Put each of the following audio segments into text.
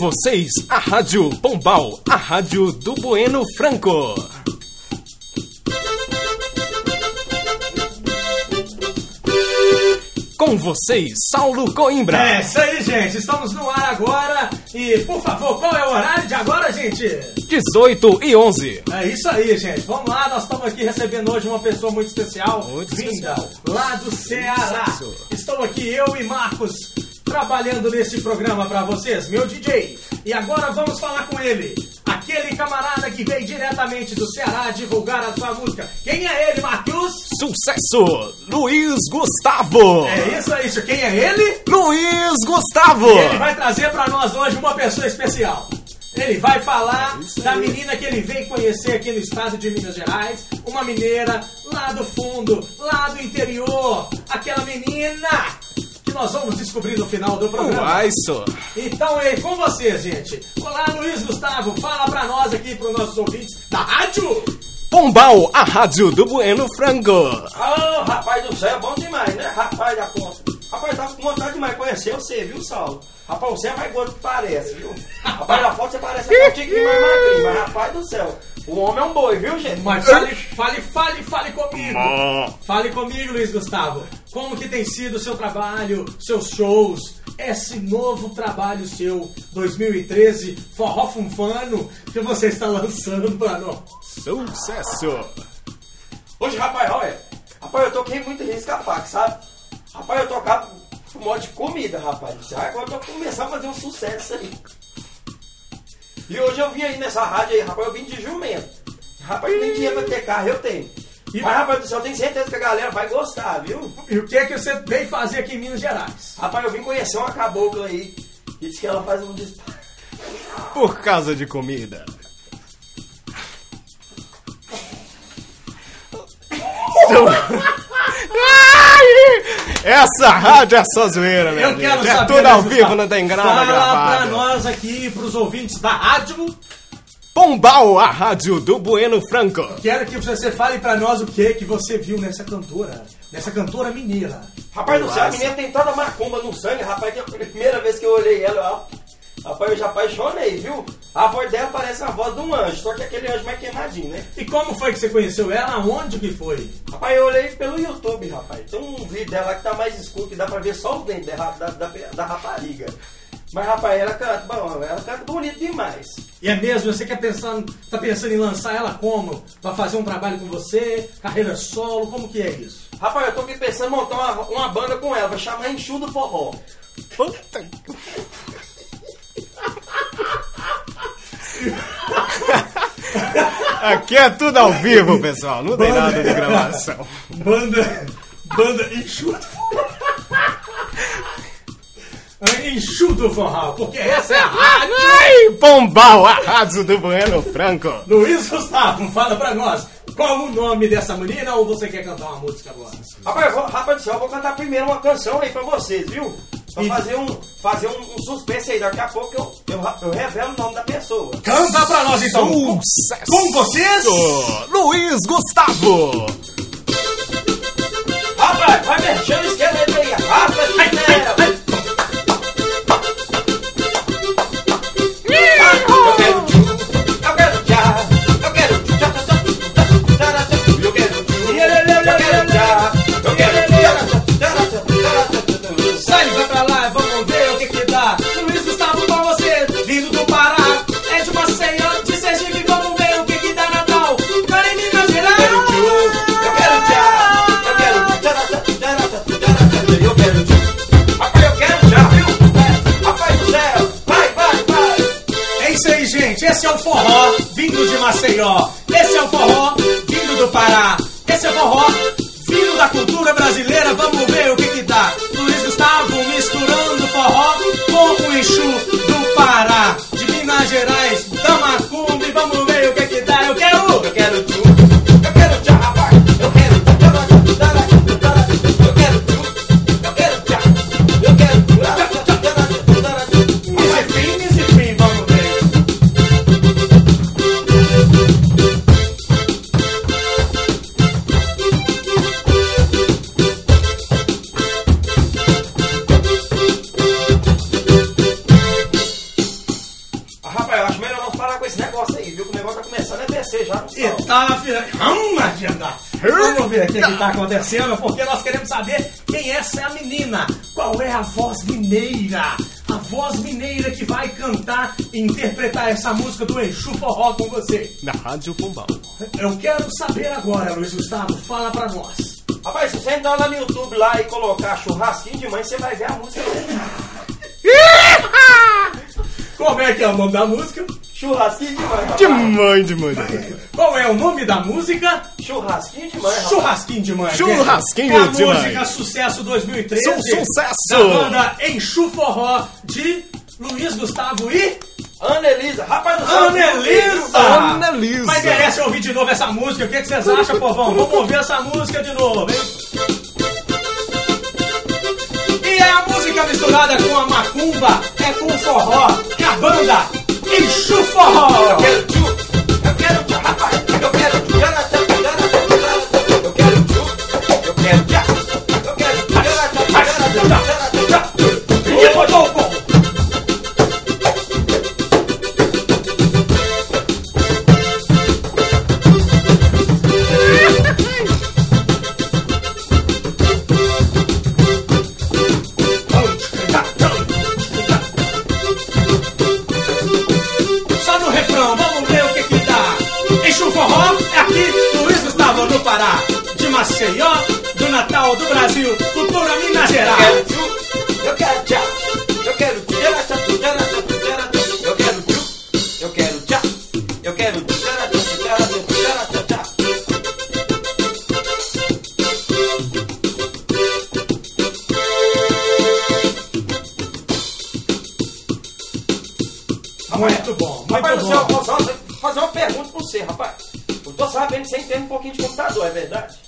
vocês, a Rádio Pombal, a rádio do Bueno Franco. Com vocês, Saulo Coimbra. É isso aí, gente. Estamos no ar agora. E, por favor, qual é o horário de agora, gente? 18 e 11. É isso aí, gente. Vamos lá, nós estamos aqui recebendo hoje uma pessoa muito especial. Muito vinda especial. lá do Ceará. Estou aqui, eu e Marcos, trabalhando nesse programa pra vocês, meu DJ. E agora vamos falar com ele. Aquele camarada que veio diretamente do Ceará divulgar a sua música. Quem é ele, Marcos? Sucesso, Luiz Gustavo. É isso aí, isso. Quem é ele? Luiz Gustavo. Ele vai trazer pra nós hoje uma pessoa especial. Ele vai falar É da menina que ele veio conhecer aqui no estado de Minas Gerais, uma mineira lá do fundo, lá do interior, aquela menina nós vamos descobrir no final do programa. Uai, só. Então é com vocês, gente. Olá, Luiz Gustavo, fala pra nós aqui, pros nossos ouvintes da rádio. Pombal, a rádio do Bueno Franco. Ah, rapaz do céu, bom demais, né? Rapaz da conta. Rapaz, tava com vontade demais de conhecer você, viu, Saulo? Rapaz, você é mais gordo que parece, viu? Rapaz, na foto você parece um tiquinho mais magrinho, mas rapaz do céu, o homem é um boi, viu, gente? Mas fale, fale, fale, fale comigo. Fale comigo, Luiz Gustavo. Como que tem sido o seu trabalho, seus shows, esse novo trabalho seu, 2013, Forró Funfano, que você está lançando nós? Sucesso. Hoje, rapaz, olha, rapaz, eu toquei muito risco a faca, sabe? Rapaz, eu tocava por modo de comida, rapaz. Agora eu tô começando a fazer um sucesso aí. E hoje eu vim aí nessa rádio aí, rapaz, eu vim de jumento. Rapaz, nem dinheiro pra ter carro eu tenho. E- Mas, rapaz do céu, eu tenho certeza que a galera vai gostar, viu? E o que é que você veio fazer aqui em Minas Gerais? Rapaz, eu vim conhecer uma cabocla aí. E disse que ela faz um disparo. Por causa de comida. Seu- Ai! Essa rádio é só zoeira, meu Eu amigo. quero É saber. tudo ao vivo, não tem grana Fala pra gravada. nós aqui, pros ouvintes da rádio. Pombal, a rádio do Bueno Franco. Quero que você fale pra nós o que que você viu nessa cantora, nessa cantora mineira. Rapaz do céu, a menina tem tanta macumba no sangue, rapaz, que a primeira vez que eu olhei ela, ó, rapaz, eu já apaixonei, viu? A voz dela parece a voz de um anjo, só que aquele anjo mais queimadinho, né? E como foi que você conheceu ela? Onde que foi? Rapaz, eu olhei pelo YouTube, rapaz. Tem um vídeo dela que tá mais escuro, que dá pra ver só os dentes da, da, da, da rapariga. Mas, rapaz, ela canta, bom, ela canta bonito demais. E é mesmo, você quer pensando, tá pensando em lançar ela como? Pra fazer um trabalho com você, carreira solo, como que é isso? Rapaz, eu tô aqui pensando em montar uma, uma banda com ela, vai chamar Enxu do Forró. Puta que- Aqui é tudo ao vivo, pessoal. Não tem nada de gravação. Banda, banda enxuto. Enxuto forral, porque essa é a rádio. Ai, Pombal, a rádio do Bueno Franco. Luiz Gustavo, fala pra nós, qual o nome dessa menina ou você quer cantar uma música agora? Rapaz, vou, rapaz do céu, eu vou cantar primeiro uma canção aí pra vocês, viu? Pra E- fazer um, fazer um, um suspense aí. Daqui a pouco eu, eu, eu revelo o nome da pessoa. Canta pra nós então. Com, Sucesso. com vocês, Luiz Gustavo. Rapaz, vai mexendo Esse é o forró vindo do Pará. Esse é o forró vindo da cultura brasileira. Vamos ver o que que dá. Luiz Gustavo misturando forró com o Exu do Pará. De Minas Gerais, descer já no E tá virando. Agenda. Vamos ver o que, tá acontecendo, porque nós queremos saber quem essa é a menina. Qual é a voz mineira? A voz mineira que vai cantar e interpretar essa música do Exu Forró com você. Na Rádio Pombal. Eu quero saber agora, Luiz Gustavo, fala pra nós. Rapaz, se você entrar lá no YouTube lá e colocar churrasquinho de mãe, você vai ver a música. Como é que é o nome da música? Churrasquinho de mãe. De mãe, de mãe, de mãe. Qual é o nome da música? Churrasquinho de mãe, rapaz. Churrasquinho de Mãe. Churrasquinho é a de Mãe. música Sucesso 2013. Su- sucesso. Da banda Enxu Forró de Luiz Gustavo e Ana Elisa. Rapaz, não sabe Anelisa. Anelisa. Mas merece ouvir de novo essa música. O que, que vocês acham, povão? Vamos ouvir essa música de novo, hein? E é a música misturada com a macumba, é com o forró, é a banda Enxu Forró. Eu Minas Eu quero tchu, eu quero tchá, eu quero tchu, eu quero tchu, eu quero tchu, eu quero tchu, eu quero tchu, eu quero tchá, eu quero tchá. Muito bom, Rapaz, muito céu, bom. eu posso fazer uma pergunta pra você, rapaz. Eu tô sabendo que você entende um pouquinho de computador, é verdade?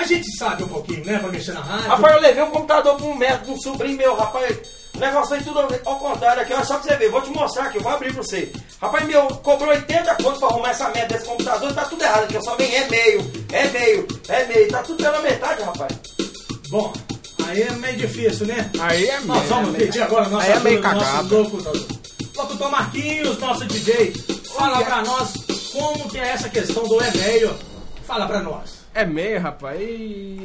A gente sabe um pouquinho, né, pra mexer na rádio. Rapaz, eu levei um computador pra um médico, de um sobrinho meu, rapaz. O negócio foi tudo ao contrário aqui, olha só pra você ver, vou te mostrar aqui, eu vou abrir pra você. Rapaz, meu, cobrou 80 contos pra arrumar essa merda desse computador, tá tudo errado aqui, eu só vem é meio, é meio, é meio, tá tudo pela metade, rapaz. Bom, aí é meio difícil, né? Aí é Nós meio- vamos é meio- pedir agora nosso, Aí é meio nosso cagado. locutor. Locutor Marquinhos, nosso DJ, fala pra nós como que é essa questão do e-mail. Fala pra nós. É meio, rapaz.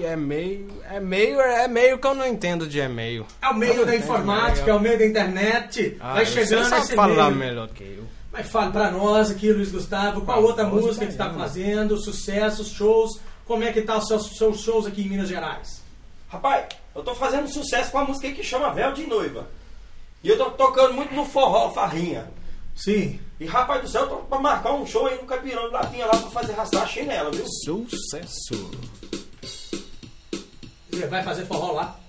É meio. É meio, é meio que eu não entendo de e-mail. É o meio da informática, é o meio da internet. Ah, vai você chegando sabe esse falar e-mail. melhor que eu. Mas fale pra nós aqui, Luiz Gustavo, qual outra Famoso música que está baiano. fazendo, sucessos, shows, como é que tá os seus, seus shows aqui em Minas Gerais? Rapaz, eu tô fazendo sucesso com a música aí que chama Véu de Noiva. E eu tô tocando muito no forró, farrinha. Sim. E rapaz do céu, tô pra marcar um show aí no Capirão de Lapinha lá pra fazer arrastar a chinela, viu? Sucesso. Você vai fazer forró lá?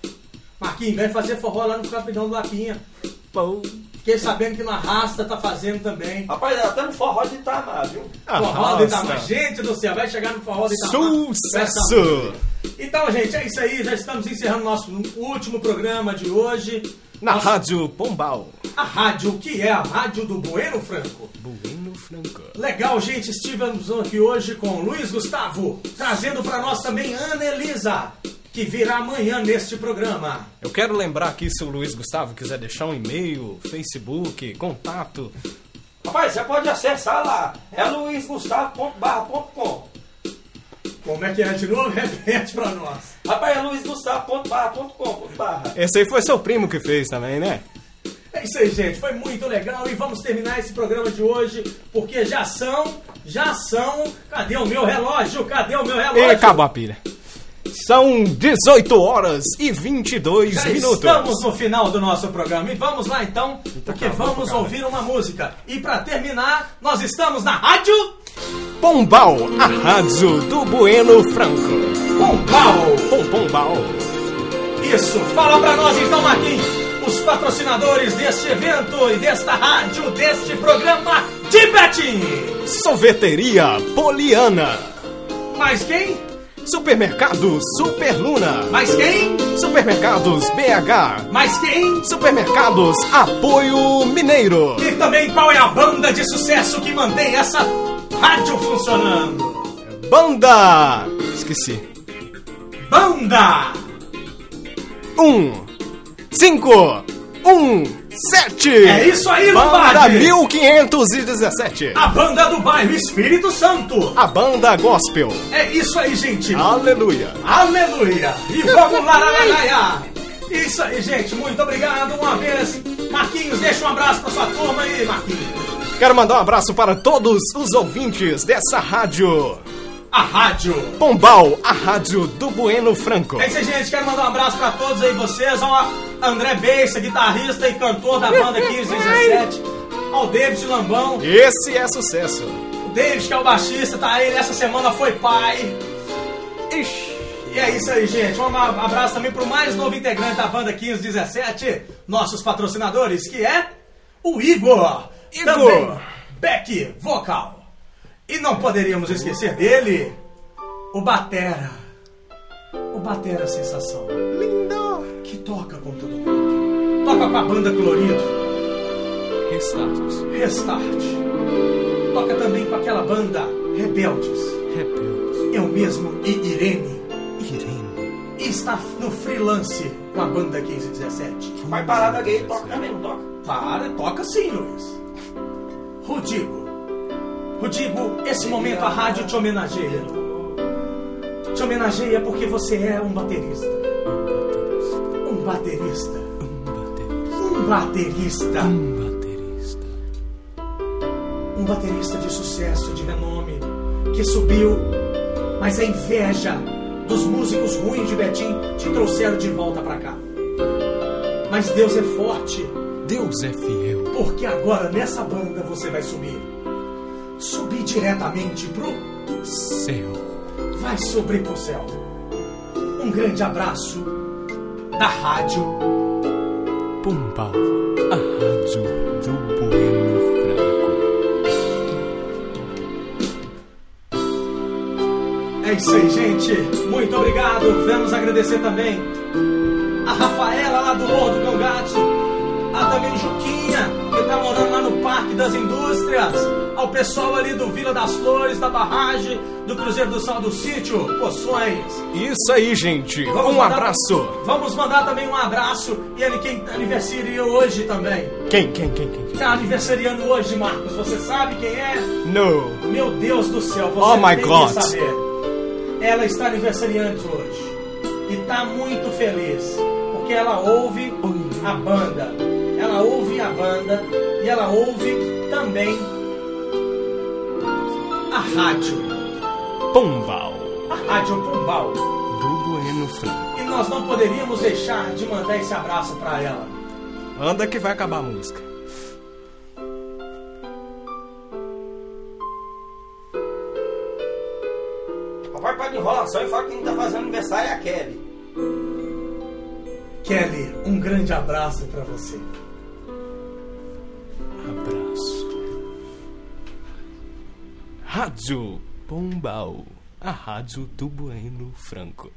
Marquinhos, vai fazer forró lá no Capitão do Lapinha. Pô. Fiquei sabendo que no Arrasta tá fazendo também. Rapaz, até no forró de Itamar, viu? Forró de. Itamar. Gente do céu, vai chegar no forró de Itamar. Sucesso! Então, gente, é isso aí. Já estamos encerrando nosso último programa de hoje. Na Nossa- Rádio Pombal. A rádio, que é a rádio do Bueno Franco. Bueno Franco. Legal, gente. Estivemos aqui hoje com Luiz Gustavo, trazendo para nós também Ana Elisa, que virá amanhã neste programa. Eu quero lembrar aqui, se o Luiz Gustavo quiser deixar um e-mail, Facebook, contato. Rapaz, você pode acessar lá. É luizgustavo.barra.com. Como é que é de novo? Repete para nós. Rapaz, é. Esse aí foi seu primo que fez também, né? É isso aí, gente. Foi muito legal e vamos terminar esse programa de hoje porque já são, já são. Cadê o meu relógio? Cadê o meu relógio? E acabou a pilha. São 18 horas e 22 Já minutos. estamos no final do nosso programa e vamos lá então, porque acabando, vamos ouvir uma música. E para terminar, nós estamos na rádio Pombal, a rádio do Bueno Franco. Pombal. Pom Pombal. Isso, fala pra nós então, Marquinhos, os patrocinadores deste evento e desta rádio, deste programa de Betim. Sorveteria Poliana. Mais quem? Supermercado Super Luna. Mais quem? Supermercados BH. Mais quem? Supermercados Apoio Mineiro. E também qual é a banda de sucesso que mantém essa rádio funcionando? Banda. Esqueci. Banda! Um. Cinco. Um. sete. É isso aí, Banda Lombardi. 1517. A banda do bairro Espírito Santo. A banda gospel. É isso aí, gente. Aleluia. Aleluia! E vamos lá, lá, lá, lá, lá. Isso aí, gente. Muito obrigado uma vez. Marquinhos, deixa um abraço pra sua turma aí, Marquinhos. Quero mandar um abraço para todos os ouvintes dessa rádio. A rádio. Pombal, a rádio do Bueno Franco. É isso aí, gente. Quero mandar um abraço pra todos aí vocês. Ao André Beiça, guitarrista e cantor da banda 1517. Ao David Lambão. Esse é sucesso. O David, que é o baixista, tá aí. Essa semana foi pai. Ixi. E é isso aí, gente. Um abraço também pro mais novo integrante da banda 1517, nossos patrocinadores, que é o Igor. Igor. Também Beck Vocal. E não poderíamos esquecer dele, o Batera. O Batera Sensação, Lindo. que toca com todo mundo. Toca com a banda Colorido, Restart. Restart. Toca também com aquela banda Rebeldes. Rebelde. Eu mesmo e Irene. Irene. E está no freelance com a banda 1517. Vai parada gay, toca também, não toca? Para, toca sim, Luiz. Rudigo. Rudigo, esse momento a rádio te homenageia. Te homenageia porque você é um baterista. Um baterista. Um baterista. Um baterista. Um baterista de sucesso, de renome, que subiu, mas a inveja dos músicos ruins de Betim te trouxeram de volta pra cá. Mas Deus é forte. Deus é fiel. Porque agora nessa banda você vai subir. Subir diretamente pro. Céu. Vai subir pro céu. Um grande abraço da rádio. Pombal, a rádio do Bueno Franco. É isso aí, gente. Muito obrigado. Vamos agradecer também a Rafaela lá do Morro do Congate. Ao pessoal ali do Vila das Flores, da barragem, do Cruzeiro do Sal do Sítio, Poções. Isso aí, gente. Vamos um mandar- abraço. Vamos mandar também um abraço. E ele quem aniversaria hoje também. Quem, quem, quem, quem? quem? Tá aniversariando hoje, Marcos. Você sabe quem é? No. Meu Deus do céu, você Oh, my God. saber. Ela está aniversariante hoje. E tá muito feliz. Porque ela ouve a banda. Ela ouve a banda. E ela ouve também a rádio. Pombal, A Rádio Pombal. do Bueno Franco. E nós não poderíamos deixar de mandar esse abraço para ela. Anda que vai acabar a música. Papai para de enrolação e fala que quem tá fazendo aniversário é a Kelly. Kelly, um grande abraço para você. Rádio Pombal, a rádio do Bueno Franco.